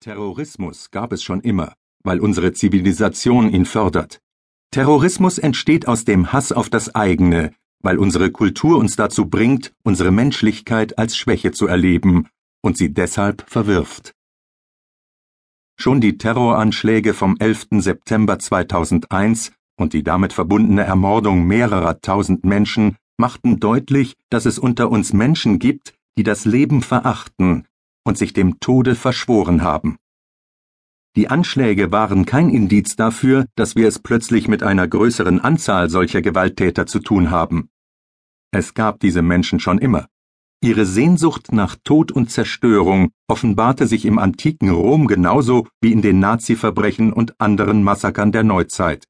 Terrorismus gab es schon immer, weil unsere Zivilisation ihn fördert. Terrorismus entsteht aus dem Hass auf das eigene, weil unsere Kultur uns dazu bringt, unsere Menschlichkeit als Schwäche zu erleben und sie deshalb verwirft. Schon die Terroranschläge vom 11. September 2001 und die damit verbundene Ermordung mehrerer tausend Menschen machten deutlich, dass es unter uns Menschen gibt, die das Leben verachten und sich dem Tode verschworen haben. Die Anschläge waren kein Indiz dafür, dass wir es plötzlich mit einer größeren Anzahl solcher Gewalttäter zu tun haben. Es gab diese Menschen schon immer. Ihre Sehnsucht nach Tod und Zerstörung offenbarte sich im antiken Rom genauso wie in den Nazi-Verbrechen und anderen Massakern der Neuzeit.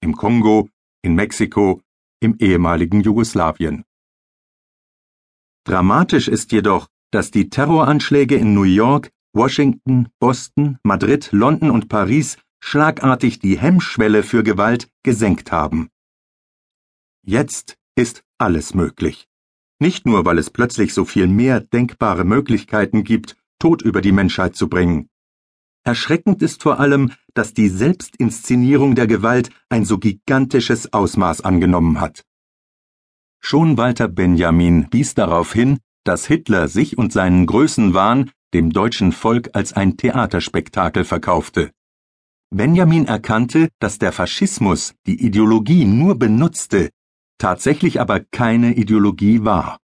Im Kongo, in Mexiko, im ehemaligen Jugoslawien. Dramatisch ist jedoch, dass die Terroranschläge in New York, Washington, Boston, Madrid, London und Paris schlagartig die Hemmschwelle für Gewalt gesenkt haben. Jetzt ist alles möglich. Nicht nur, weil es plötzlich so viel mehr denkbare Möglichkeiten gibt, Tod über die Menschheit zu bringen. Erschreckend ist vor allem, dass die Selbstinszenierung der Gewalt ein so gigantisches Ausmaß angenommen hat. Schon Walter Benjamin wies darauf hin, dass Hitler sich und seinen Größenwahn dem deutschen Volk als ein Theaterspektakel verkaufte. Benjamin erkannte, dass der Faschismus die Ideologie nur benutzte, tatsächlich aber keine Ideologie war.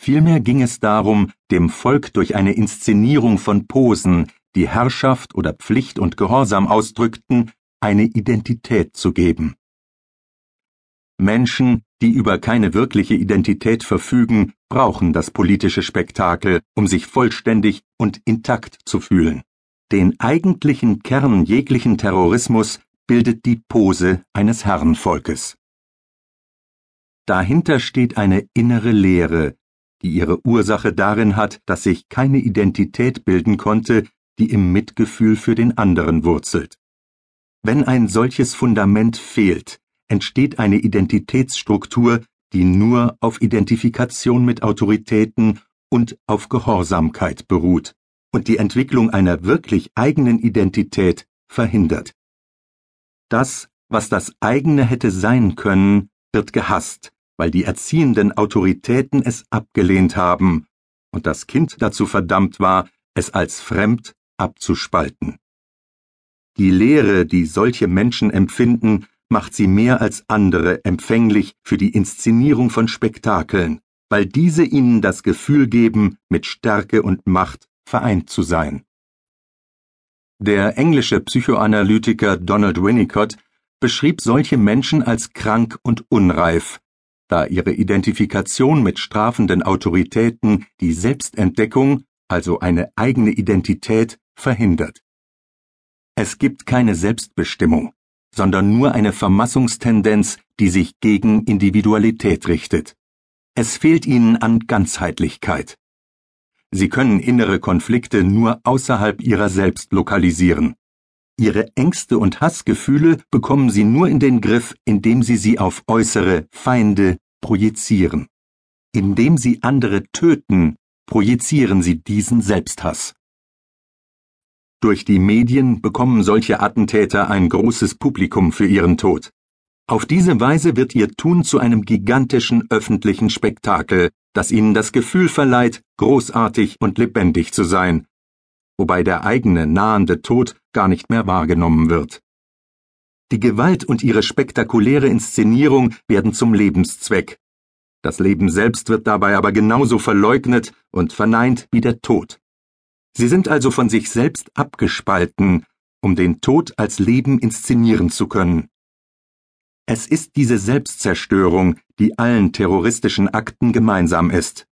Vielmehr ging es darum, dem Volk durch eine Inszenierung von Posen, die Herrschaft oder Pflicht und Gehorsam ausdrückten, eine Identität zu geben. Menschen, die über keine wirkliche Identität verfügen, brauchen das politische Spektakel, um sich vollständig und intakt zu fühlen. Den eigentlichen Kern jeglichen Terrorismus bildet die Pose eines Herrenvolkes. Dahinter steht eine innere Leere, die ihre Ursache darin hat, dass sich keine Identität bilden konnte, die im Mitgefühl für den anderen wurzelt. Wenn ein solches Fundament fehlt, entsteht eine Identitätsstruktur, die nur auf Identifikation mit Autoritäten und auf Gehorsamkeit beruht und die Entwicklung einer wirklich eigenen Identität verhindert. Das, was das eigene hätte sein können, wird gehasst, weil die erziehenden Autoritäten es abgelehnt haben und das Kind dazu verdammt war, es als fremd abzuspalten. Die Lehre, die solche Menschen empfinden, macht sie mehr als andere empfänglich für die Inszenierung von Spektakeln, weil diese ihnen das Gefühl geben, mit Stärke und Macht vereint zu sein. Der englische Psychoanalytiker Donald Winnicott beschrieb solche Menschen als krank und unreif, da ihre Identifikation mit strafenden Autoritäten die Selbstentdeckung, also eine eigene Identität, verhindert. Es gibt keine Selbstbestimmung, sondern nur eine Vermassungstendenz, die sich gegen Individualität richtet. Es fehlt ihnen an Ganzheitlichkeit. Sie können innere Konflikte nur außerhalb ihrer selbst lokalisieren. Ihre Ängste und Hassgefühle bekommen sie nur in den Griff, indem sie sie auf äußere Feinde projizieren. Indem sie andere töten, projizieren sie diesen Selbsthass. Durch die Medien bekommen solche Attentäter ein großes Publikum für ihren Tod. Auf diese Weise wird ihr Tun zu einem gigantischen öffentlichen Spektakel, das ihnen das Gefühl verleiht, großartig und lebendig zu sein, wobei der eigene nahende Tod gar nicht mehr wahrgenommen wird. Die Gewalt und ihre spektakuläre Inszenierung werden zum Lebenszweck. Das Leben selbst wird dabei aber genauso verleugnet und verneint wie der Tod. Sie sind also von sich selbst abgespalten, um den Tod als Leben inszenieren zu können. Es ist diese Selbstzerstörung, die allen terroristischen Akten gemeinsam ist.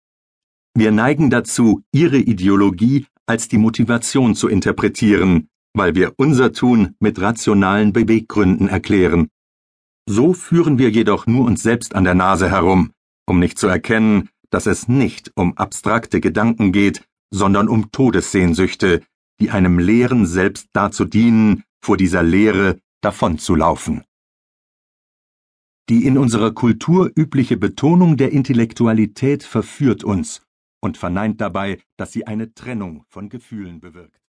Wir neigen dazu, ihre Ideologie als die Motivation zu interpretieren, weil wir unser Tun mit rationalen Beweggründen erklären. So führen wir jedoch nur uns selbst an der Nase herum, um nicht zu erkennen, dass es nicht um abstrakte Gedanken geht, sondern um Todessehnsüchte, die einem leeren Selbst dazu dienen, vor dieser Leere davonzulaufen. Die in unserer Kultur übliche Betonung der Intellektualität verführt uns und verneint dabei, dass sie eine Trennung von Gefühlen bewirkt.